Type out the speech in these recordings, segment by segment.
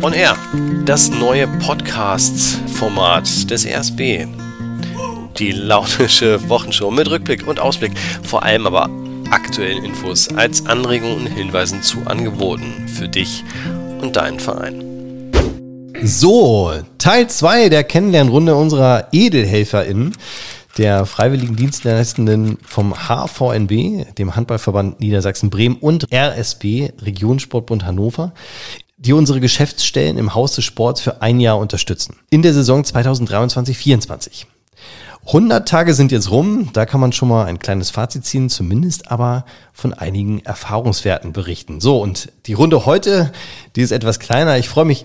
On Air, das neue Podcast-Format des RSB. Die launische Wochenshow mit Rückblick und Ausblick, vor allem aber aktuellen Infos als Anregungen und Hinweisen zu Angeboten für dich und deinen Verein. So, Teil 2 der Kennenlernrunde unserer EdelhelferInnen, der freiwilligen Dienstleistenden vom HVNB, dem Handballverband Niedersachsen-Bremen und RSB, Regionsportbund Hannover, die unsere Geschäftsstellen im Haus des Sports für ein Jahr unterstützen. In der Saison 2023-24. 100 Tage sind jetzt rum, da kann man schon mal ein kleines Fazit ziehen, zumindest aber von einigen Erfahrungswerten berichten. So, und die Runde heute, die ist etwas kleiner. Ich freue mich,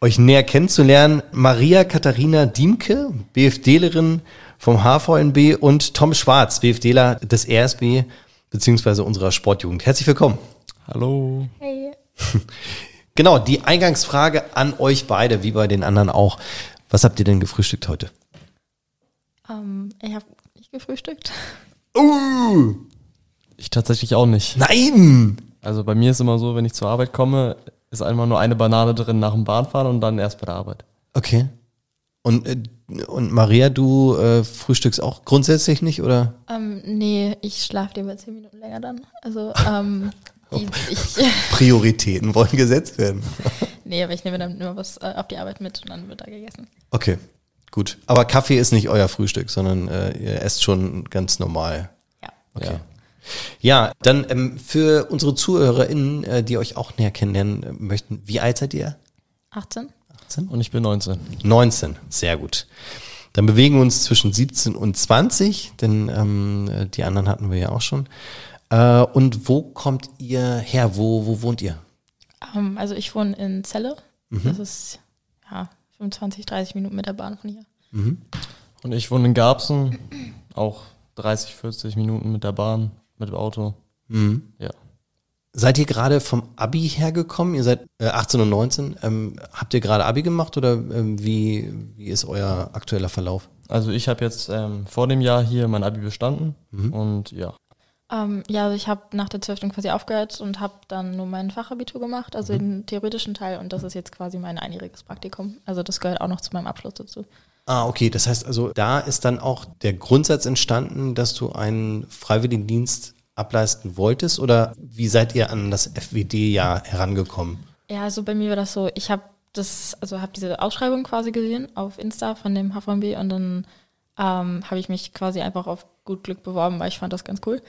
euch näher kennenzulernen. Maria Katharina Diemke, BFDlerin vom HVNB und Tom Schwarz, BFDler des RSB beziehungsweise unserer Sportjugend. Herzlich willkommen. Hallo. Hey. Genau, die Eingangsfrage an euch beide, wie bei den anderen auch. Was habt ihr denn gefrühstückt heute? Ähm, ich habe nicht gefrühstückt. Uh, Ich tatsächlich auch nicht. nein! Also bei mir ist immer so, wenn ich zur Arbeit komme, ist einmal nur eine Banane drin nach dem Bahnfahren und dann erst bei der Arbeit. Okay. Und, äh, und Maria, du äh, frühstückst auch grundsätzlich nicht, oder? Ähm, nee, ich schlafe lieber zehn Minuten länger dann. Also, ähm, die, ich, Prioritäten wollen gesetzt werden. nee, aber ich nehme dann immer was äh, auf die Arbeit mit und dann wird da gegessen. Okay, gut. Aber Kaffee ist nicht euer Frühstück, sondern äh, ihr esst schon ganz normal. Ja. Okay. Ja. Ja, dann ähm, für unsere ZuhörerInnen, äh, die euch auch näher kennenlernen äh, möchten, wie alt seid ihr? 18? 18? Und ich bin 19. 19, sehr gut. Dann bewegen wir uns zwischen 17 und 20, denn ähm, äh, die anderen hatten wir ja auch schon. Äh, und wo kommt ihr her? Wo, wo wohnt ihr? Ähm, also ich wohne in Celle. Das ist ja 25, 30 Minuten mit der Bahn von hier. Und ich wohne in Garbsen, auch 30, 40 Minuten mit der Bahn, mit dem Auto. Ja. Seid ihr gerade vom Abi hergekommen? Ihr seid äh, 18 und 19. Ähm, habt ihr gerade Abi gemacht oder ähm, wie, wie ist euer aktueller Verlauf? Also ich habe jetzt ähm, vor dem Jahr hier mein Abi bestanden und ja. Ähm, ja, also ich habe nach der 12. quasi aufgehört und habe dann nur mein Fachabitur gemacht, also den theoretischen Teil und das ist jetzt quasi mein einjähriges Praktikum. Also das gehört auch noch zu meinem Abschluss dazu. Ah, okay. Das heißt also, da ist dann auch der Grundsatz entstanden, dass du einen Freiwilligendienst ableisten wolltest oder wie seid ihr an das FWD-Jahr herangekommen? Ja, also bei mir war das so, ich habe das, also habe diese Ausschreibung quasi gesehen auf Insta von dem HVMB und dann ähm, habe ich mich quasi einfach auf gut Glück beworben, weil ich fand das ganz cool.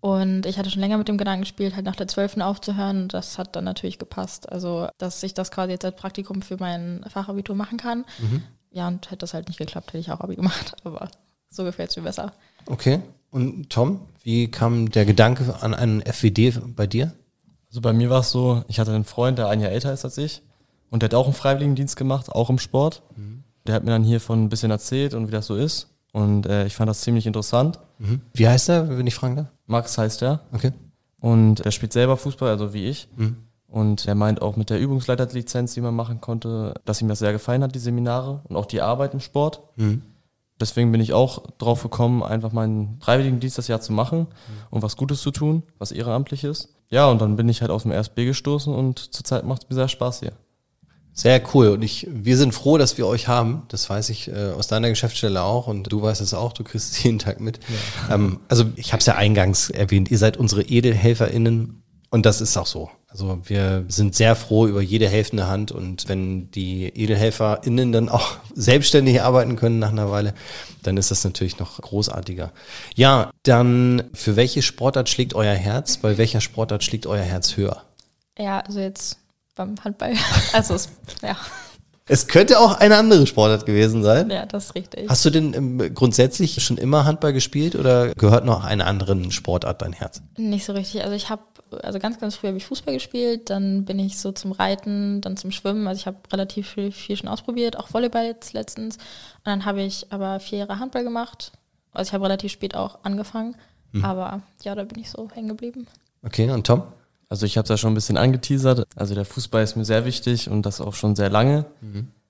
Und ich hatte schon länger mit dem Gedanken gespielt, halt nach der 12. aufzuhören. Das hat dann natürlich gepasst. Also, dass ich das quasi jetzt als Praktikum für mein Fachabitur machen kann. Ja, und hätte das halt nicht geklappt, hätte ich auch Abi gemacht. Aber so gefällt es mir besser. Okay. Und Tom, wie kam der Gedanke an einen FWD bei dir? Also bei mir war es so, ich hatte einen Freund, der ein Jahr älter ist als ich und der hat auch einen Freiwilligendienst gemacht, auch im Sport. Der hat mir dann hiervon ein bisschen erzählt und wie das so ist und äh, ich fand das ziemlich interessant. Wie heißt er, wenn ich fragen darf? Max heißt er Okay. und er spielt selber Fußball, also wie ich. Und er meint auch mit der Übungsleiterlizenz, die man machen konnte, dass ihm das sehr gefallen hat, die Seminare und auch die Arbeit im Sport. Deswegen bin ich auch drauf gekommen, einfach meinen Freiwilligendienst das Jahr zu machen und was Gutes zu tun, was ehrenamtlich ist. Ja, und dann bin ich halt aus dem RSB gestoßen und zurzeit macht es mir sehr Spaß hier. Sehr cool. Und ich, wir sind froh, dass wir euch haben. Das weiß ich äh, aus deiner Geschäftsstelle auch und du weißt es auch, du kriegst es jeden Tag mit. Ähm, also ich habe es ja eingangs erwähnt, ihr seid unsere EdelhelferInnen und das ist auch so. Also wir sind sehr froh über jede helfende Hand und wenn die EdelhelferInnen dann auch selbstständig arbeiten können nach einer Weile, dann ist das natürlich noch großartiger. Ja, dann für welche Sportart schlägt euer Herz? Bei welcher Sportart schlägt euer Herz höher? Ja, also jetzt beim Handball. Also, es, ja, Es könnte auch eine andere Sportart gewesen sein. ja, das ist richtig. Hast du denn ähm, grundsätzlich schon immer Handball gespielt oder gehört noch einer anderen Sportart dein Herz? Nicht so richtig. Also ich habe, also ganz, ganz früh habe ich Fußball gespielt, dann bin ich so zum Reiten, dann zum Schwimmen. Also ich habe relativ viel, viel schon ausprobiert, auch Volleyball jetzt letztens. Und dann habe ich aber vier Jahre Handball gemacht. Also ich habe relativ spät auch angefangen. Aber ja, da bin ich so hängen geblieben. Okay, und Tom? Also ich habe es ja schon ein bisschen angeteasert. Also der Fußball ist mir sehr wichtig und das auch schon sehr lange.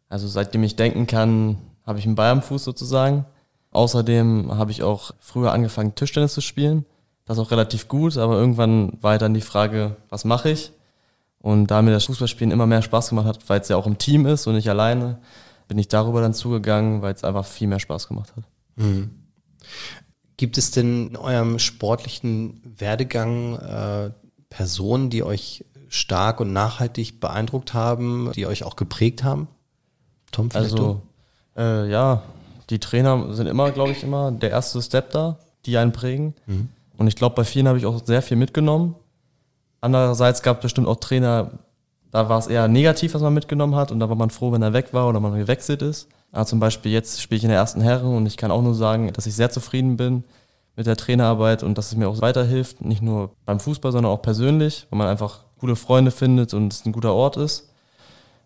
Also seitdem ich denken kann, habe ich einen Ball am Fuß sozusagen. Außerdem habe ich auch früher angefangen, Tischtennis zu spielen. Das auch relativ gut, aber irgendwann war dann die Frage, was mache ich? Und da mir das Fußballspielen immer mehr Spaß gemacht hat, weil es ja auch im Team ist und nicht alleine, bin ich darüber dann zugegangen, weil es einfach viel mehr Spaß gemacht hat. Mhm. Gibt es denn in eurem sportlichen Werdegang äh, Personen, die euch stark und nachhaltig beeindruckt haben, die euch auch geprägt haben? Tom, vielleicht also, äh, ja, die Trainer sind immer, glaube ich, immer der erste Step da, die einen prägen. Mhm. Und ich glaube, bei vielen habe ich auch sehr viel mitgenommen. Andererseits gab es bestimmt auch Trainer, da war es eher negativ, was man mitgenommen hat. Und da war man froh, wenn er weg war oder man gewechselt ist. Aber zum Beispiel jetzt spiele ich in der ersten Herren und ich kann auch nur sagen, dass ich sehr zufrieden bin mit der Trainerarbeit und dass es mir auch weiterhilft. Nicht nur beim Fußball, sondern auch persönlich, weil man einfach gute Freunde findet und es ein guter Ort ist.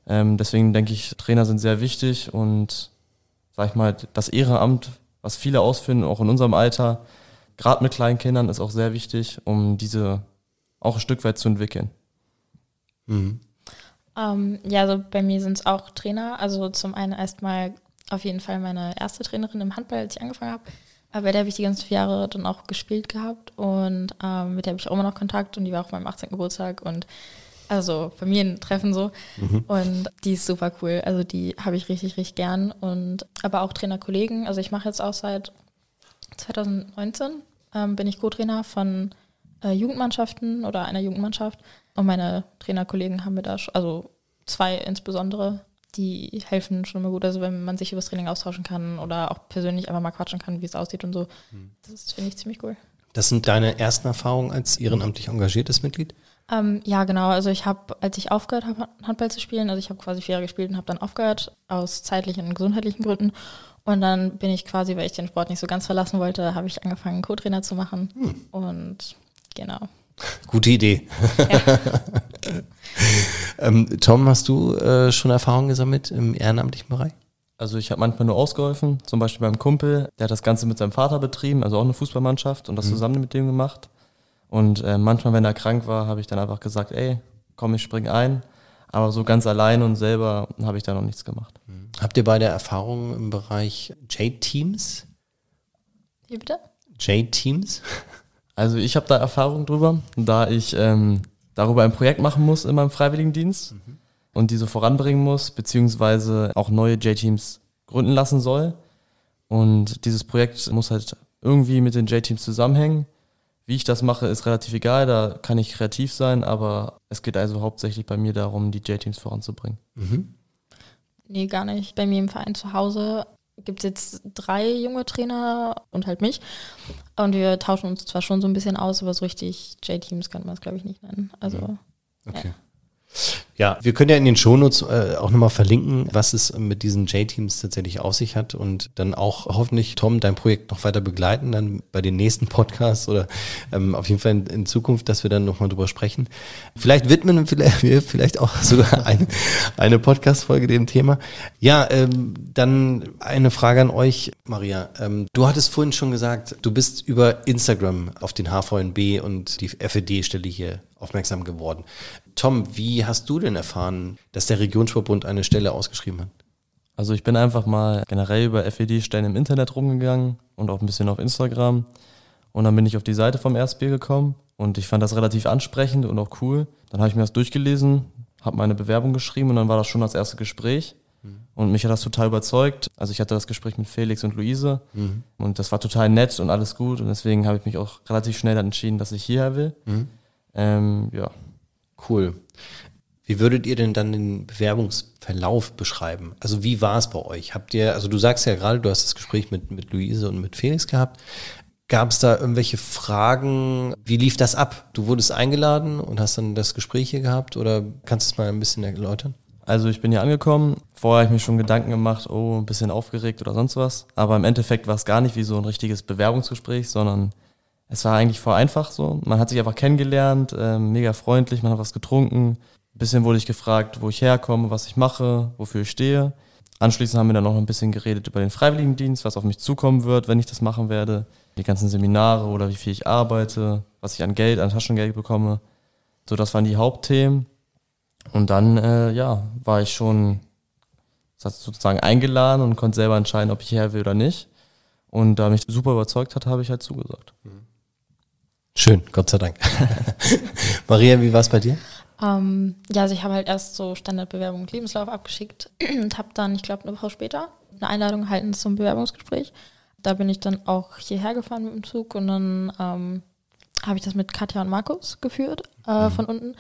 Ähm, deswegen denke ich, Trainer sind sehr wichtig und sag ich mal, das Ehrenamt, was viele ausführen, auch in unserem Alter, gerade mit kleinen Kindern, ist auch sehr wichtig, um diese auch ein Stück weit zu entwickeln. Mhm. Ähm, ja, also bei mir sind es auch Trainer. Also zum einen erstmal auf jeden Fall meine erste Trainerin im Handball, als ich angefangen habe. Aber bei der habe ich die ganzen vier Jahre dann auch gespielt gehabt und ähm, mit der habe ich auch immer noch Kontakt und die war auch meinem 18. Geburtstag und also Familientreffen so. Mhm. Und die ist super cool. Also die habe ich richtig, richtig gern. Und aber auch Trainerkollegen. Also ich mache jetzt auch seit 2019 ähm, bin ich Co-Trainer von äh, Jugendmannschaften oder einer Jugendmannschaft. Und meine Trainerkollegen haben mir da, also zwei insbesondere, die helfen schon immer gut. Also wenn man sich über das Training austauschen kann oder auch persönlich einfach mal quatschen kann, wie es aussieht und so. Mhm. Das finde ich ziemlich cool. Das sind deine ersten Erfahrungen als ehrenamtlich engagiertes Mitglied? Ähm, ja, genau. Also ich habe, als ich aufgehört habe, Handball zu spielen, also ich habe quasi vier Jahre gespielt und habe dann aufgehört aus zeitlichen und gesundheitlichen Gründen. Und dann bin ich quasi, weil ich den Sport nicht so ganz verlassen wollte, habe ich angefangen, Co-Trainer zu machen. Hm. Und genau. Gute Idee. Ja. ähm, Tom, hast du äh, schon Erfahrungen gesammelt im ehrenamtlichen Bereich? Also ich habe manchmal nur ausgeholfen, zum Beispiel beim Kumpel, der hat das Ganze mit seinem Vater betrieben, also auch eine Fußballmannschaft und das mhm. zusammen mit dem gemacht. Und äh, manchmal, wenn er krank war, habe ich dann einfach gesagt, ey, komm, ich spring ein. Aber so ganz allein und selber habe ich da noch nichts gemacht. Mhm. Habt ihr beide Erfahrungen im Bereich J-Teams? Wie bitte? J-Teams? Also ich habe da Erfahrung drüber, da ich ähm, darüber ein Projekt machen muss in meinem Freiwilligendienst mhm. und diese voranbringen muss, beziehungsweise auch neue J-Teams gründen lassen soll. Und dieses Projekt muss halt irgendwie mit den J-Teams zusammenhängen. Wie ich das mache, ist relativ egal, da kann ich kreativ sein, aber es geht also hauptsächlich bei mir darum, die J-Teams voranzubringen. Mhm. Nee, gar nicht. Bei mir im Verein zu Hause gibt es jetzt drei junge Trainer und halt mich. Und wir tauschen uns zwar schon so ein bisschen aus, aber so richtig J-Teams kann man es, glaube ich, nicht nennen. Also. Mhm. Okay. Ja. Ja, wir können ja in den Shownotes äh, auch nochmal verlinken, was es mit diesen J-Teams tatsächlich auf sich hat und dann auch hoffentlich, Tom, dein Projekt noch weiter begleiten, dann bei den nächsten Podcasts oder ähm, auf jeden Fall in, in Zukunft, dass wir dann nochmal drüber sprechen. Vielleicht widmen wir vielleicht auch sogar eine, eine Podcast-Folge dem Thema. Ja, ähm, dann eine Frage an euch, Maria. Ähm, du hattest vorhin schon gesagt, du bist über Instagram auf den HVNB und die FED-Stelle hier aufmerksam geworden. Tom, wie hast du denn erfahren, dass der Regionsverbund eine Stelle ausgeschrieben hat? Also ich bin einfach mal generell über FED-Stellen im Internet rumgegangen und auch ein bisschen auf Instagram. Und dann bin ich auf die Seite vom RSB gekommen und ich fand das relativ ansprechend und auch cool. Dann habe ich mir das durchgelesen, habe meine Bewerbung geschrieben und dann war das schon das erste Gespräch. Mhm. Und mich hat das total überzeugt. Also ich hatte das Gespräch mit Felix und Luise mhm. und das war total nett und alles gut. Und deswegen habe ich mich auch relativ schnell dann entschieden, dass ich hierher will. Mhm. Ähm, ja, Cool. Wie würdet ihr denn dann den Bewerbungsverlauf beschreiben? Also wie war es bei euch? Habt ihr, also du sagst ja gerade, du hast das Gespräch mit, mit Luise und mit Felix gehabt. Gab es da irgendwelche Fragen? Wie lief das ab? Du wurdest eingeladen und hast dann das Gespräch hier gehabt oder kannst du es mal ein bisschen erläutern? Also ich bin hier angekommen. Vorher habe ich mir schon Gedanken gemacht, oh, ein bisschen aufgeregt oder sonst was. Aber im Endeffekt war es gar nicht wie so ein richtiges Bewerbungsgespräch, sondern es war eigentlich voll einfach so. Man hat sich einfach kennengelernt, äh, mega freundlich, man hat was getrunken. Ein bisschen wurde ich gefragt, wo ich herkomme, was ich mache, wofür ich stehe. Anschließend haben wir dann noch ein bisschen geredet über den Freiwilligendienst, was auf mich zukommen wird, wenn ich das machen werde. Die ganzen Seminare oder wie viel ich arbeite, was ich an Geld, an Taschengeld bekomme. So, das waren die Hauptthemen. Und dann, äh, ja, war ich schon sozusagen eingeladen und konnte selber entscheiden, ob ich her will oder nicht. Und da mich super überzeugt hat, habe ich halt zugesagt. Mhm. Schön, Gott sei Dank. Maria, wie war es bei dir? Ähm, ja, also ich habe halt erst so Standardbewerbung und Lebenslauf abgeschickt und habe dann, ich glaube, eine Woche später eine Einladung erhalten zum Bewerbungsgespräch. Da bin ich dann auch hierher gefahren mit dem Zug und dann ähm, habe ich das mit Katja und Markus geführt äh, mhm. von unten.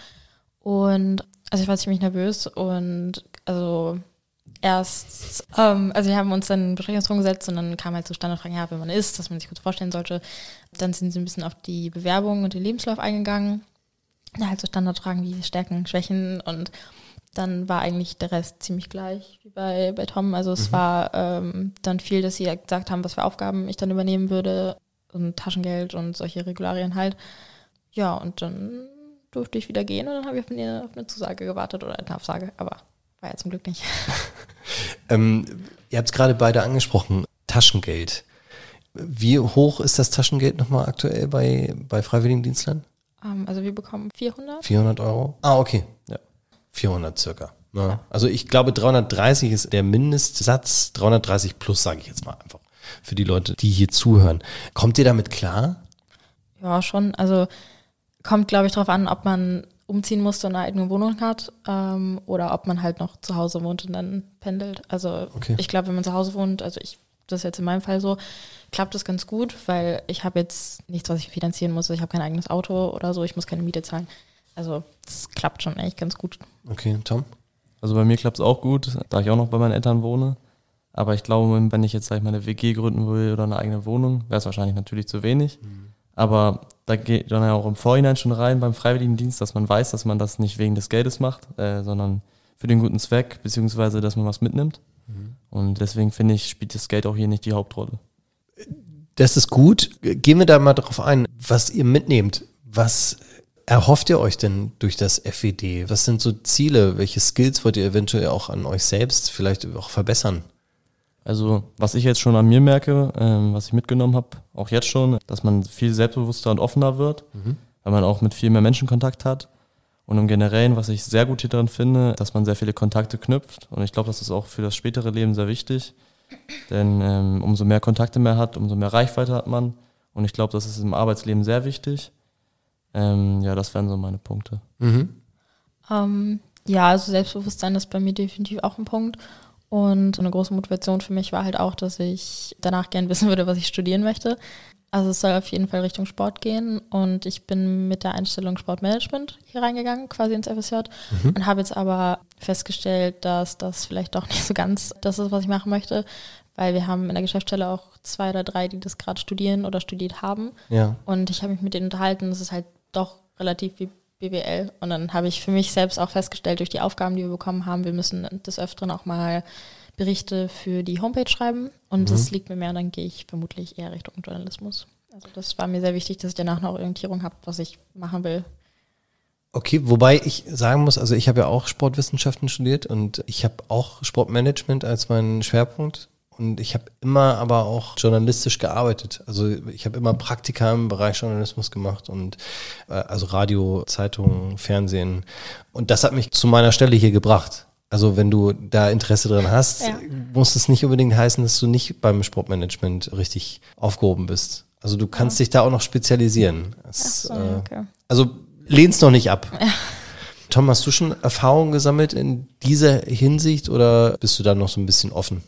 Und also ich war ziemlich nervös und also erst, ähm, also wir haben uns dann Besprechungsraum gesetzt und dann kam halt so Standardfragen, ja, wer man ist, dass man sich kurz vorstellen sollte. Dann sind sie ein bisschen auf die Bewerbung und den Lebenslauf eingegangen. Ja, halt so Standardfragen wie Stärken, Schwächen und dann war eigentlich der Rest ziemlich gleich wie bei, bei Tom. Also es mhm. war ähm, dann viel, dass sie gesagt haben, was für Aufgaben ich dann übernehmen würde und Taschengeld und solche Regularien halt. Ja, und dann durfte ich wieder gehen und dann habe ich auf eine, auf eine Zusage gewartet oder eine Absage, aber war ja zum Glück nicht. ähm, ihr habt es gerade beide angesprochen, Taschengeld. Wie hoch ist das Taschengeld nochmal aktuell bei, bei Freiwilligendienstlern? Um, ähm, also wir bekommen 400. 400 Euro? Ah, okay. Ja. 400 circa. Ja. Ne? Also ich glaube 330 ist der Mindestsatz, 330 plus sage ich jetzt mal einfach für die Leute, die hier zuhören. Kommt ihr damit klar? Ja, schon. Also kommt, glaube ich, darauf an, ob man umziehen musste und eine eigene Wohnung hat ähm, oder ob man halt noch zu Hause wohnt und dann pendelt. Also okay. ich glaube, wenn man zu Hause wohnt, also ich, das ist jetzt in meinem Fall so, klappt das ganz gut, weil ich habe jetzt nichts, was ich finanzieren muss. Ich habe kein eigenes Auto oder so, ich muss keine Miete zahlen. Also das klappt schon eigentlich ganz gut. Okay, Tom? Also bei mir klappt es auch gut, da ich auch noch bei meinen Eltern wohne. Aber ich glaube, wenn ich jetzt, sag ich mal, eine WG gründen will oder eine eigene Wohnung, wäre es wahrscheinlich natürlich zu wenig. Mhm. Aber da geht dann ja auch im Vorhinein schon rein beim Freiwilligendienst, dass man weiß, dass man das nicht wegen des Geldes macht, äh, sondern für den guten Zweck, beziehungsweise dass man was mitnimmt. Mhm. Und deswegen finde ich, spielt das Geld auch hier nicht die Hauptrolle. Das ist gut. Gehen wir da mal drauf ein, was ihr mitnehmt. Was erhofft ihr euch denn durch das FED? Was sind so Ziele? Welche Skills wollt ihr eventuell auch an euch selbst vielleicht auch verbessern? Also was ich jetzt schon an mir merke, ähm, was ich mitgenommen habe, auch jetzt schon, dass man viel selbstbewusster und offener wird, mhm. weil man auch mit viel mehr Menschen Kontakt hat. Und im Generellen, was ich sehr gut hier drin finde, dass man sehr viele Kontakte knüpft. Und ich glaube, das ist auch für das spätere Leben sehr wichtig. Denn ähm, umso mehr Kontakte man hat, umso mehr Reichweite hat man. Und ich glaube, das ist im Arbeitsleben sehr wichtig. Ähm, ja, das wären so meine Punkte. Mhm. Ähm, ja, also Selbstbewusstsein ist bei mir definitiv auch ein Punkt. Und eine große Motivation für mich war halt auch, dass ich danach gern wissen würde, was ich studieren möchte. Also es soll auf jeden Fall Richtung Sport gehen und ich bin mit der Einstellung Sportmanagement hier reingegangen, quasi ins FSJ mhm. und habe jetzt aber festgestellt, dass das vielleicht doch nicht so ganz das ist, was ich machen möchte, weil wir haben in der Geschäftsstelle auch zwei oder drei, die das gerade studieren oder studiert haben. Ja. Und ich habe mich mit denen unterhalten, es ist halt doch relativ wie BWL. Und dann habe ich für mich selbst auch festgestellt, durch die Aufgaben, die wir bekommen haben, wir müssen des Öfteren auch mal Berichte für die Homepage schreiben. Und mhm. das liegt mir mehr, dann gehe ich vermutlich eher Richtung Journalismus. Also das war mir sehr wichtig, dass ich danach eine Orientierung habe, was ich machen will. Okay, wobei ich sagen muss, also ich habe ja auch Sportwissenschaften studiert und ich habe auch Sportmanagement als meinen Schwerpunkt und ich habe immer aber auch journalistisch gearbeitet. Also ich habe immer Praktika im Bereich Journalismus gemacht und äh, also Radio, Zeitungen, Fernsehen. Und das hat mich zu meiner Stelle hier gebracht. Also wenn du da Interesse dran hast, ja. muss es nicht unbedingt heißen, dass du nicht beim Sportmanagement richtig aufgehoben bist. Also du kannst ja. dich da auch noch spezialisieren. Das, so, äh, okay. Also lehnst noch nicht ab. Ja. Tom, hast du schon Erfahrungen gesammelt in dieser Hinsicht oder bist du da noch so ein bisschen offen?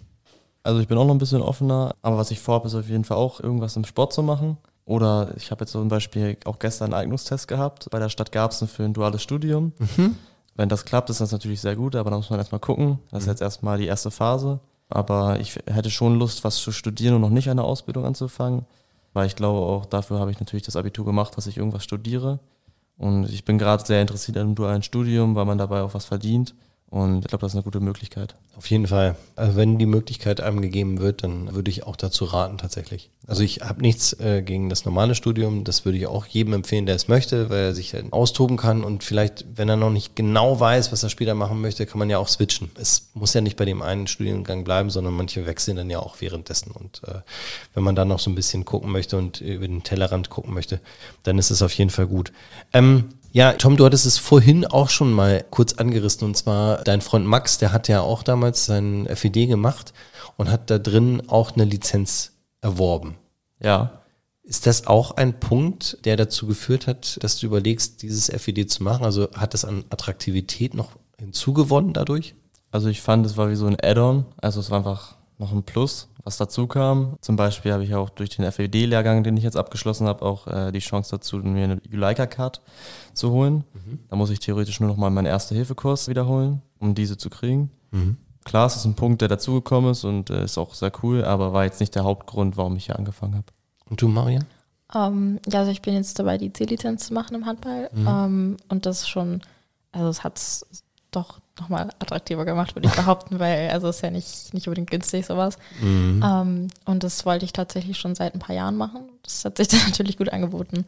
Also ich bin auch noch ein bisschen offener, aber was ich vorhabe, ist auf jeden Fall auch irgendwas im Sport zu machen. Oder ich habe jetzt zum Beispiel auch gestern einen Eignungstest gehabt. Bei der Stadt Garbsen für ein duales Studium. Mhm. Wenn das klappt, ist das natürlich sehr gut, aber da muss man erstmal gucken. Das ist mhm. jetzt erstmal die erste Phase. Aber ich hätte schon Lust, was zu studieren und noch nicht eine Ausbildung anzufangen. Weil ich glaube, auch dafür habe ich natürlich das Abitur gemacht, dass ich irgendwas studiere. Und ich bin gerade sehr interessiert an einem dualen Studium, weil man dabei auch was verdient. Und ich glaube, das ist eine gute Möglichkeit. Auf jeden Fall. Also wenn die Möglichkeit einem gegeben wird, dann würde ich auch dazu raten tatsächlich. Also ich habe nichts äh, gegen das normale Studium. Das würde ich auch jedem empfehlen, der es möchte, weil er sich halt austoben kann und vielleicht, wenn er noch nicht genau weiß, was er später machen möchte, kann man ja auch switchen. Es muss ja nicht bei dem einen Studiengang bleiben, sondern manche wechseln dann ja auch währenddessen. Und äh, wenn man dann noch so ein bisschen gucken möchte und über den Tellerrand gucken möchte, dann ist es auf jeden Fall gut. Ähm, ja, Tom, du hattest es vorhin auch schon mal kurz angerissen und zwar dein Freund Max, der hat ja auch damals sein FED gemacht und hat da drin auch eine Lizenz erworben. Ja. Ist das auch ein Punkt, der dazu geführt hat, dass du überlegst, dieses FED zu machen? Also hat das an Attraktivität noch hinzugewonnen dadurch? Also ich fand, es war wie so ein Add-on. Also es war einfach noch ein Plus, was dazu kam. Zum Beispiel habe ich auch durch den FED-Lehrgang, den ich jetzt abgeschlossen habe, auch äh, die Chance dazu, mir eine Juleika-Card zu holen. Mhm. Da muss ich theoretisch nur noch mal meinen Erste-Hilfe-Kurs wiederholen, um diese zu kriegen. Mhm. Klar, es ist ein Punkt, der dazugekommen ist und äh, ist auch sehr cool, aber war jetzt nicht der Hauptgrund, warum ich hier angefangen habe. Und du, Marian? Um, ähm, ja, also ich bin jetzt dabei, die C-Lizenz zu machen im Handball. Mhm. Um, ähm, und das schon, also es hat es doch nochmal attraktiver gemacht, würde ich behaupten, weil also es ist ja nicht, nicht unbedingt günstig sowas. Mhm. Ähm, und das wollte ich tatsächlich schon seit ein paar Jahren machen. Das hat sich dann natürlich gut angeboten.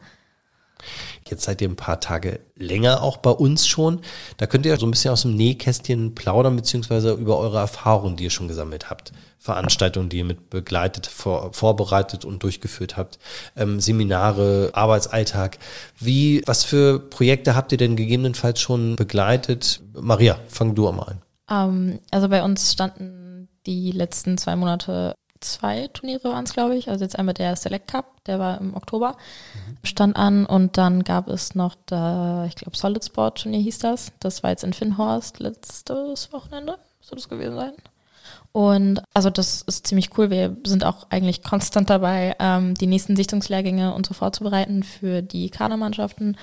Jetzt seid ihr ein paar Tage länger auch bei uns schon. Da könnt ihr so ein bisschen aus dem Nähkästchen plaudern, beziehungsweise über eure Erfahrungen, die ihr schon gesammelt habt. Veranstaltungen, die ihr mit begleitet, vor, vorbereitet und durchgeführt habt, ähm, Seminare, Arbeitsalltag. Wie, was für Projekte habt ihr denn gegebenenfalls schon begleitet? Maria, fang du mal an. Um, ähm, also bei uns standen die letzten zwei Monate zwei Turniere waren es, glaube ich. Also jetzt einmal der Select Cup, der war im Oktober, mhm. stand an und dann gab es noch da, ich glaube, Solid Sport Turnier hieß das. Das war jetzt in Finnhorst letztes Wochenende, soll das gewesen sein. Und also das ist ziemlich cool. Wir sind auch eigentlich konstant dabei, ähm, die nächsten Sichtungslehrgänge und so vorzubereiten für die Kadermannschaften.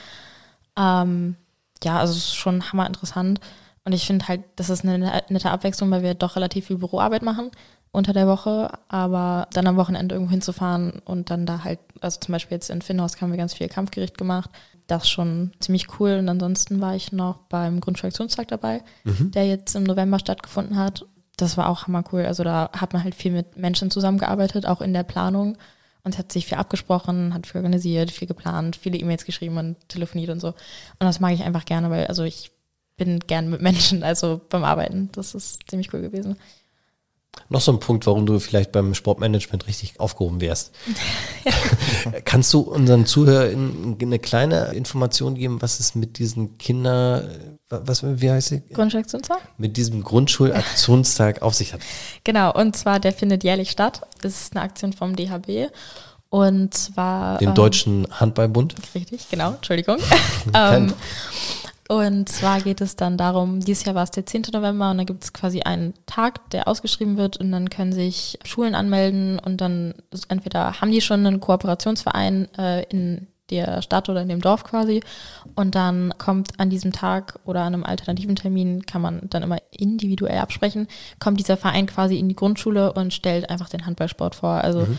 Ähm, ja, also es ist schon hammer interessant. Und ich finde halt, das ist eine nette Abwechslung, weil wir doch relativ viel Büroarbeit machen unter der Woche, aber dann am Wochenende irgendwo hinzufahren und dann da halt, also zum Beispiel jetzt in Finnhaus haben wir ganz viel Kampfgericht gemacht. Das ist schon ziemlich cool. Und ansonsten war ich noch beim Grundschulaktionstag dabei, mhm. der jetzt im November stattgefunden hat. Das war auch hammer cool. Also da hat man halt viel mit Menschen zusammengearbeitet, auch in der Planung. Und hat sich viel abgesprochen, hat viel organisiert, viel geplant, viele E-Mails geschrieben und telefoniert und so. Und das mag ich einfach gerne, weil also ich bin gern mit Menschen, also beim Arbeiten. Das ist ziemlich cool gewesen. Noch so ein Punkt, warum du vielleicht beim Sportmanagement richtig aufgehoben wärst. Kannst du unseren Zuhörern eine kleine Information geben, was es mit diesen Kinder, was, wie heißt sie? Grundschulaktionstag? Mit diesem Grundschulaktionstag auf sich hat. Genau, und zwar der findet jährlich statt. Das ist eine Aktion vom DHB. Und zwar. Dem ähm, Deutschen Handballbund. Richtig, genau, Entschuldigung. ähm, und zwar geht es dann darum, dieses Jahr war es der 10. November und da gibt es quasi einen Tag, der ausgeschrieben wird und dann können sich Schulen anmelden und dann entweder haben die schon einen Kooperationsverein äh, in der Stadt oder in dem Dorf quasi und dann kommt an diesem Tag oder an einem alternativen Termin, kann man dann immer individuell absprechen, kommt dieser Verein quasi in die Grundschule und stellt einfach den Handballsport vor. Also mhm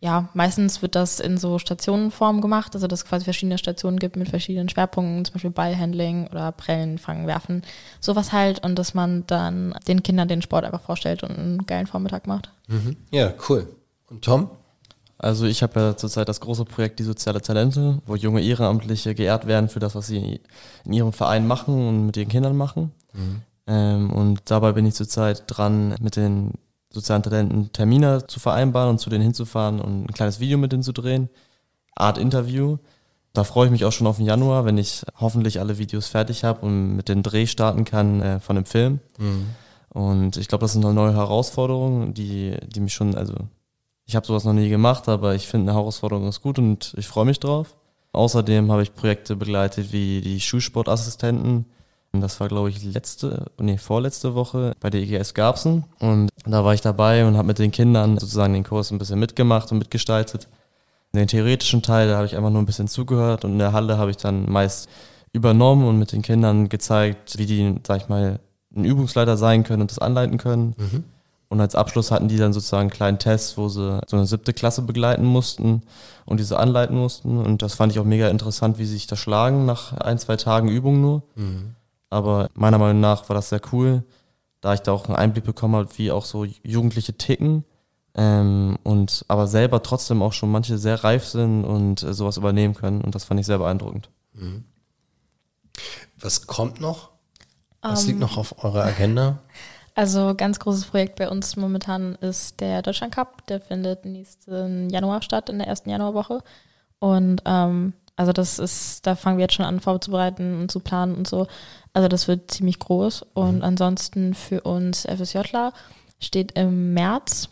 ja, meistens wird das in so Stationenform gemacht, also dass es quasi verschiedene Stationen gibt mit verschiedenen Schwerpunkten, zum Beispiel Ballhandling oder Prellen, Fangen, Werfen, sowas halt und dass man dann den Kindern den Sport einfach vorstellt und einen geilen Vormittag macht. Mhm. Ja, cool. Und Tom? Also ich habe ja zurzeit das große Projekt Die soziale Talente, wo junge Ehrenamtliche geehrt werden für das, was sie in ihrem Verein machen und mit ihren Kindern machen. Mhm. Ähm, und dabei bin ich zurzeit dran, mit den sozialen Talenten Termine zu vereinbaren und zu denen hinzufahren und ein kleines Video mit denen zu drehen. Art Interview. Da freue ich mich auch schon auf den Januar, wenn ich hoffentlich alle Videos fertig habe und mit dem Dreh starten kann äh, von dem Film. Mhm. Und ich glaube, das ist eine neue Herausforderung, die, die mich schon, also ich habe sowas noch nie gemacht, aber ich finde eine Herausforderung ist gut und ich freue mich drauf. Außerdem habe ich Projekte begleitet wie die Schulsportassistenten, das war, glaube ich, letzte, nee, vorletzte Woche bei der IGS Garbsen. Und da war ich dabei und habe mit den Kindern sozusagen den Kurs ein bisschen mitgemacht und mitgestaltet. Den theoretischen Teil, da habe ich einfach nur ein bisschen zugehört und in der Halle habe ich dann meist übernommen und mit den Kindern gezeigt, wie die, sag ich mal, ein Übungsleiter sein können und das anleiten können. Mhm. Und als Abschluss hatten die dann sozusagen einen kleinen Test, wo sie so eine siebte Klasse begleiten mussten und diese anleiten mussten. Und das fand ich auch mega interessant, wie sie sich da schlagen nach ein, zwei Tagen Übung nur. Mhm. Aber meiner Meinung nach war das sehr cool, da ich da auch einen Einblick bekommen habe, wie auch so Jugendliche ticken. Ähm, und aber selber trotzdem auch schon manche sehr reif sind und äh, sowas übernehmen können. Und das fand ich sehr beeindruckend. Mhm. Was kommt noch? Was um, liegt ähm, noch auf eurer Agenda? Also ganz großes Projekt bei uns momentan ist der Deutschland Cup. Der findet nächsten Januar statt, in der ersten Januarwoche. Und ähm, also das ist, da fangen wir jetzt schon an vorzubereiten und zu planen und so. Also das wird ziemlich groß. Und mhm. ansonsten für uns FSJler steht im März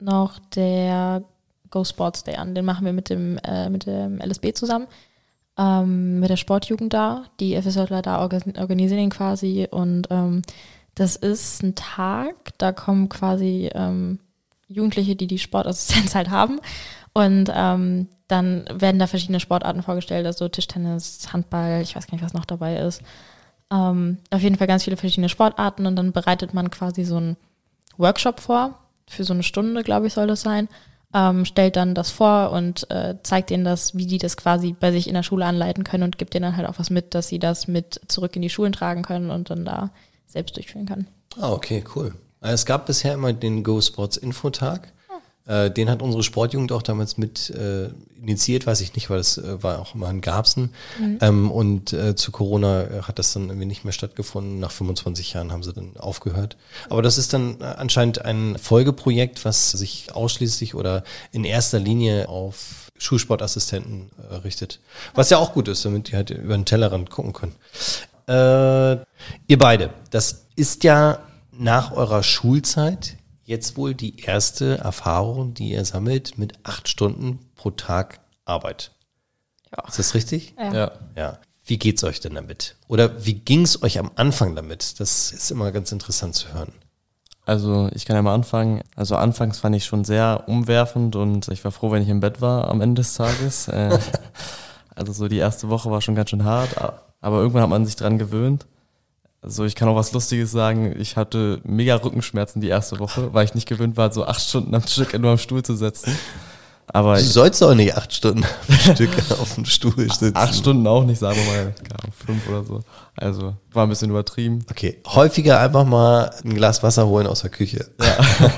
noch der Go Sports Day an. Den machen wir mit dem, äh, mit dem LSB zusammen, ähm, mit der Sportjugend da. Die FSJler da organisieren ihn quasi und ähm, das ist ein Tag, da kommen quasi ähm, Jugendliche, die die Sportassistenz halt haben und ähm, dann werden da verschiedene Sportarten vorgestellt, also Tischtennis, Handball, ich weiß gar nicht, was noch dabei ist. Ähm, auf jeden Fall ganz viele verschiedene Sportarten und dann bereitet man quasi so einen Workshop vor, für so eine Stunde, glaube ich, soll das sein. Ähm, stellt dann das vor und äh, zeigt ihnen das, wie die das quasi bei sich in der Schule anleiten können und gibt ihnen dann halt auch was mit, dass sie das mit zurück in die Schulen tragen können und dann da selbst durchführen können. Ah, okay, cool. Es gab bisher immer den Go Sports Infotag. Äh, den hat unsere Sportjugend auch damals mit äh, initiiert, weiß ich nicht, weil das äh, war auch immer in Garbsen. Mhm. Ähm, und äh, zu Corona äh, hat das dann irgendwie nicht mehr stattgefunden. Nach 25 Jahren haben sie dann aufgehört. Aber das ist dann äh, anscheinend ein Folgeprojekt, was sich ausschließlich oder in erster Linie auf Schulsportassistenten äh, richtet. Was ja auch gut ist, damit die halt über den Tellerrand gucken können. Äh, ihr beide, das ist ja nach eurer Schulzeit jetzt wohl die erste Erfahrung, die ihr sammelt mit acht Stunden pro Tag Arbeit. Ja. Ist das richtig? Ja. ja. ja. Wie geht's euch denn damit? Oder wie ging es euch am Anfang damit? Das ist immer ganz interessant zu hören. Also ich kann ja mal anfangen. Also anfangs fand ich schon sehr umwerfend und ich war froh, wenn ich im Bett war am Ende des Tages. Äh, also so die erste Woche war schon ganz schön hart, aber irgendwann hat man sich dran gewöhnt. Also ich kann auch was Lustiges sagen. Ich hatte mega Rückenschmerzen die erste Woche, weil ich nicht gewöhnt war, so acht Stunden am Stück nur am Stuhl zu sitzen. Aber du sollst auch nicht acht Stunden am Stück auf dem Stuhl sitzen. Acht Stunden auch nicht, sagen wir mal fünf oder so. Also war ein bisschen übertrieben. Okay, häufiger einfach mal ein Glas Wasser holen aus der Küche. Ja,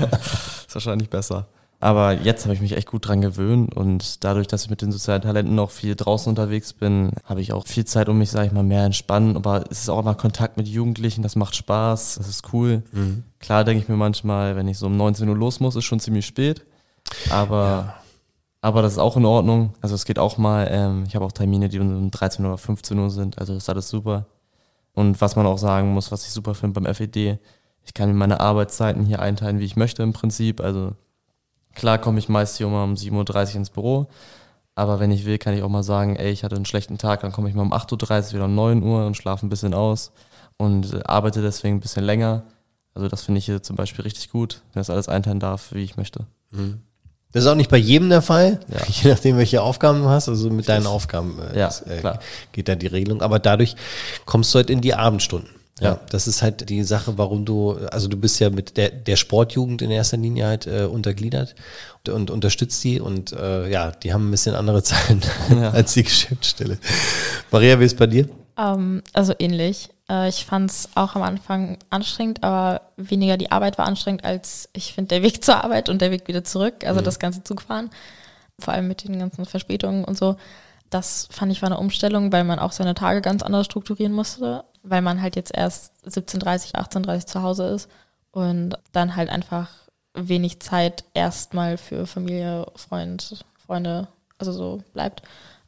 ist wahrscheinlich besser. Aber jetzt habe ich mich echt gut dran gewöhnt und dadurch, dass ich mit den sozialen Talenten noch viel draußen unterwegs bin, habe ich auch viel Zeit, um mich, sage ich mal, mehr entspannen. Aber es ist auch immer Kontakt mit Jugendlichen, das macht Spaß, das ist cool. Mhm. Klar denke ich mir manchmal, wenn ich so um 19 Uhr los muss, ist schon ziemlich spät. Aber, ja. aber das ist auch in Ordnung. Also es geht auch mal, ähm, ich habe auch Termine, die um 13 oder 15 Uhr sind, also das ist alles super. Und was man auch sagen muss, was ich super finde beim FED, ich kann mir meine Arbeitszeiten hier einteilen, wie ich möchte im Prinzip. Also Klar komme ich meist hier um 7.30 Uhr ins Büro, aber wenn ich will, kann ich auch mal sagen, ey, ich hatte einen schlechten Tag, dann komme ich mal um 8.30 Uhr wieder um 9 Uhr und schlafe ein bisschen aus und äh, arbeite deswegen ein bisschen länger. Also das finde ich hier zum Beispiel richtig gut, wenn das alles einteilen darf, wie ich möchte. Mhm. Das ist auch nicht bei jedem der Fall, ja. je nachdem, welche Aufgaben du hast. Also mit deinen Aufgaben äh, ja, das, äh, geht da die Regelung. Aber dadurch kommst du halt in die Abendstunden. Ja, das ist halt die Sache, warum du, also du bist ja mit der, der Sportjugend in erster Linie halt äh, untergliedert und, und unterstützt die und äh, ja, die haben ein bisschen andere Zahlen ja. als die Geschäftsstelle. Maria, wie ist bei dir? Um, ähm, also ähnlich. Äh, ich fand es auch am Anfang anstrengend, aber weniger die Arbeit war anstrengend als ich finde der Weg zur Arbeit und der Weg wieder zurück, also mhm. das ganze Zugfahren, vor allem mit den ganzen Verspätungen und so. Das fand ich war eine Umstellung, weil man auch seine Tage ganz anders strukturieren musste weil man halt jetzt erst 17.30, 18.30 zu Hause ist und dann halt einfach wenig Zeit erstmal für Familie, Freund, Freunde, also so bleibt.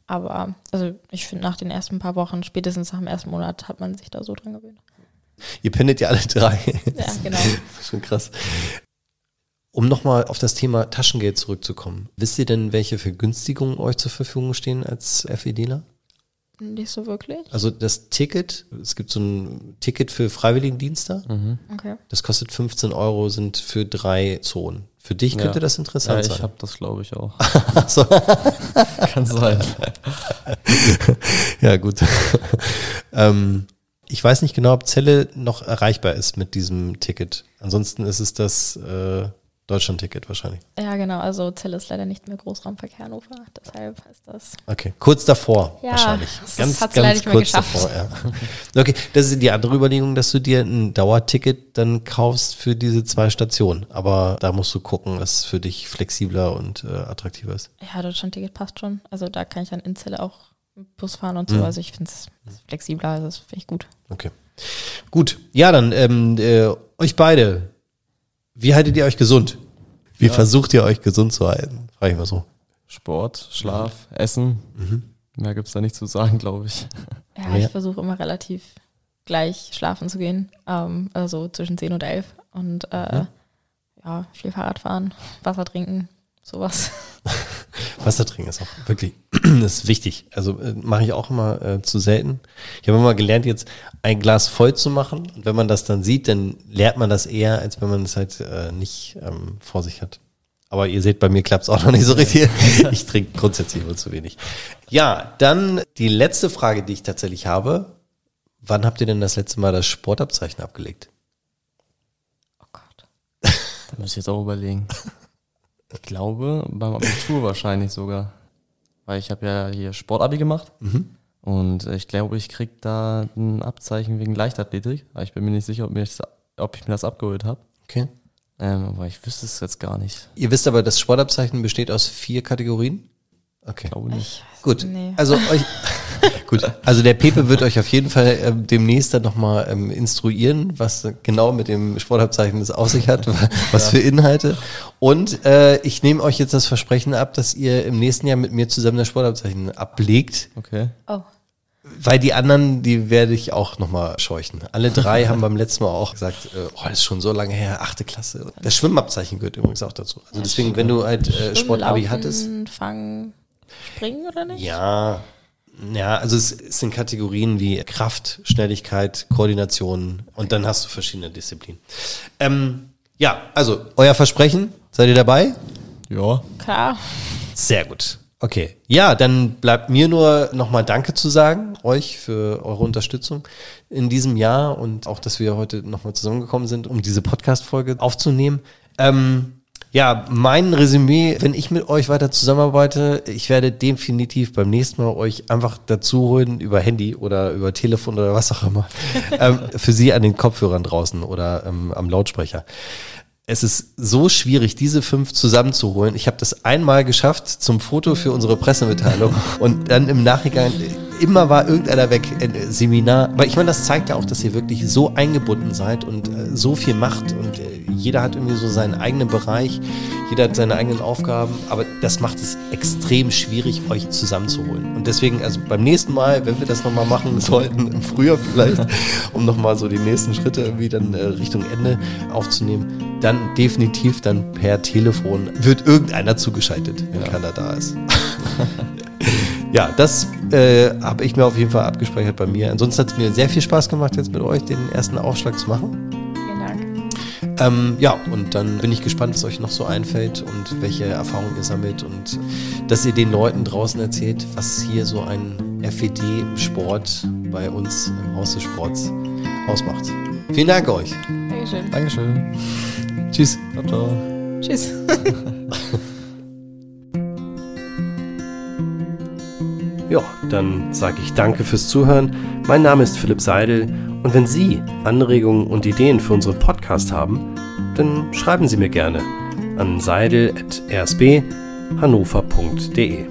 Aber also ich finde, nach den ersten paar Wochen, spätestens nach dem ersten Monat, hat man sich da so dran gewöhnt. Ihr pendet ja alle drei. Ja, genau. Schon krass. Um nochmal auf das Thema Taschengeld zurückzukommen. Wisst ihr denn, welche Vergünstigungen euch zur Verfügung stehen als FEDler? Nicht so wirklich. Also das Ticket, es gibt so ein Ticket für Freiwilligendienste. Mhm. Okay. Das kostet 15 Euro, sind für drei Zonen. Für dich könnte ja. das interessant ja, ich sein. Ich habe das, glaube ich, auch. Kann sein. ja, gut. ähm, ich weiß nicht genau, ob Zelle noch erreichbar ist mit diesem Ticket. Ansonsten ist es das äh, Deutschland-Ticket wahrscheinlich. Ja, genau. Also Zelle ist leider nicht mehr Großraumverkehr Hannover. Deshalb heißt das. Okay, kurz davor ja, wahrscheinlich. Das ganz, ganz leider kurz davor. Ja. Okay, das ist die andere Überlegung, dass du dir ein Dauerticket dann kaufst für diese zwei Stationen. Aber da musst du gucken, was für dich flexibler und äh, attraktiver ist. Ja, Deutschland-Ticket passt schon. Also da kann ich dann in Zelle auch Bus fahren und so. Mhm. Also ich finde es flexibler, also das finde ich gut. Okay. Gut. Ja, dann ähm, äh, euch beide wie haltet ihr euch gesund? Wie ja. versucht ihr euch gesund zu halten? Frage ich mal so. Sport, Schlaf, mhm. Essen. Mhm. Mehr gibt es da nicht zu sagen, glaube ich. Ja, ich versuche immer relativ gleich schlafen zu gehen. Ähm, also zwischen 10 und 11. Und äh, mhm. ja, viel Fahrrad fahren, Wasser trinken, sowas. Wasser trinken ist auch wirklich ist wichtig. Also äh, mache ich auch immer äh, zu selten. Ich habe immer gelernt, jetzt ein Glas voll zu machen. Und wenn man das dann sieht, dann lernt man das eher, als wenn man es halt äh, nicht ähm, vor sich hat. Aber ihr seht, bei mir klappt es auch noch nicht so richtig. Ich trinke grundsätzlich immer zu wenig. Ja, dann die letzte Frage, die ich tatsächlich habe. Wann habt ihr denn das letzte Mal das Sportabzeichen abgelegt? Oh Gott. Da muss ich jetzt auch überlegen. Ich glaube, beim Abitur wahrscheinlich sogar. Weil ich habe ja hier Sportabi gemacht. Und ich glaube, ich krieg da ein Abzeichen wegen Leichtathletik. Aber ich bin mir nicht sicher, ob, mir das, ob ich mir das abgeholt habe. Okay. Ähm, aber ich wüsste es jetzt gar nicht. Ihr wisst aber, das Sportabzeichen besteht aus vier Kategorien? Okay. Ich glaube nicht. Ich weiß Gut, Nee. also euch, gut, also der Pepe wird euch auf jeden Fall ähm, demnächst dann nochmal ähm, instruieren, was äh, genau mit dem Sportabzeichen das auf sich hat, wa- was für Inhalte. Und äh, ich nehme euch jetzt das Versprechen ab, dass ihr im nächsten Jahr mit mir zusammen das Sportabzeichen ablegt, Okay. Oh. weil die anderen, die werde ich auch nochmal scheuchen. Alle drei haben beim letzten Mal auch gesagt, äh, oh, das ist schon so lange her, achte Klasse. Das Schwimmabzeichen gehört übrigens auch dazu. Also deswegen, wenn du halt äh, Sportabi hattest, Fangen, springen oder nicht? Ja, ja, also es, es sind Kategorien wie Kraft, Schnelligkeit, Koordination und dann hast du verschiedene Disziplinen. Ähm, ja, also euer Versprechen, seid ihr dabei? Ja. Klar. Sehr gut. Okay. Ja, dann bleibt mir nur nochmal Danke zu sagen, euch für eure Unterstützung in diesem Jahr und auch, dass wir heute nochmal zusammengekommen sind, um diese Podcast-Folge aufzunehmen. Ähm, ja, mein Resümee, wenn ich mit euch weiter zusammenarbeite, ich werde definitiv beim nächsten Mal euch einfach dazu holen über Handy oder über Telefon oder was auch immer, ähm, für sie an den Kopfhörern draußen oder ähm, am Lautsprecher es ist so schwierig, diese fünf zusammenzuholen. Ich habe das einmal geschafft zum Foto für unsere Pressemitteilung und dann im Nachhinein immer war irgendeiner weg, ein Seminar. Aber ich meine, das zeigt ja auch, dass ihr wirklich so eingebunden seid und äh, so viel macht und äh, jeder hat irgendwie so seinen eigenen Bereich, jeder hat seine eigenen Aufgaben, aber das macht es extrem schwierig, euch zusammenzuholen. Und deswegen, also beim nächsten Mal, wenn wir das nochmal machen sollten, im Frühjahr vielleicht, um nochmal so die nächsten Schritte irgendwie dann äh, Richtung Ende aufzunehmen, dann definitiv dann per Telefon wird irgendeiner zugeschaltet, wenn keiner da ist. ja, das äh, habe ich mir auf jeden Fall abgespeichert bei mir. Ansonsten hat es mir sehr viel Spaß gemacht, jetzt mit euch den ersten Aufschlag zu machen. Vielen Dank. Ähm, ja, und dann bin ich gespannt, was euch noch so einfällt und welche Erfahrungen ihr sammelt und dass ihr den Leuten draußen erzählt, was hier so ein FED im Sport bei uns im Haus des Sports ausmacht. Vielen Dank euch. Dankeschön. Dankeschön. Tschüss. Ciao, ciao. Tschüss. Ja, dann sage ich danke fürs Zuhören. Mein Name ist Philipp Seidel und wenn Sie Anregungen und Ideen für unseren Podcast haben, dann schreiben Sie mir gerne an seidel.rsbhannover.de.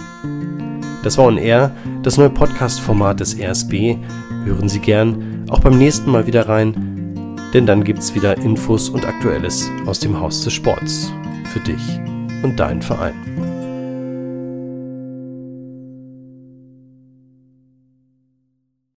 Das war On Air, das neue Podcast-Format des RSB. Hören Sie gern auch beim nächsten Mal wieder rein, denn dann gibt's wieder Infos und Aktuelles aus dem Haus des Sports für dich und deinen Verein.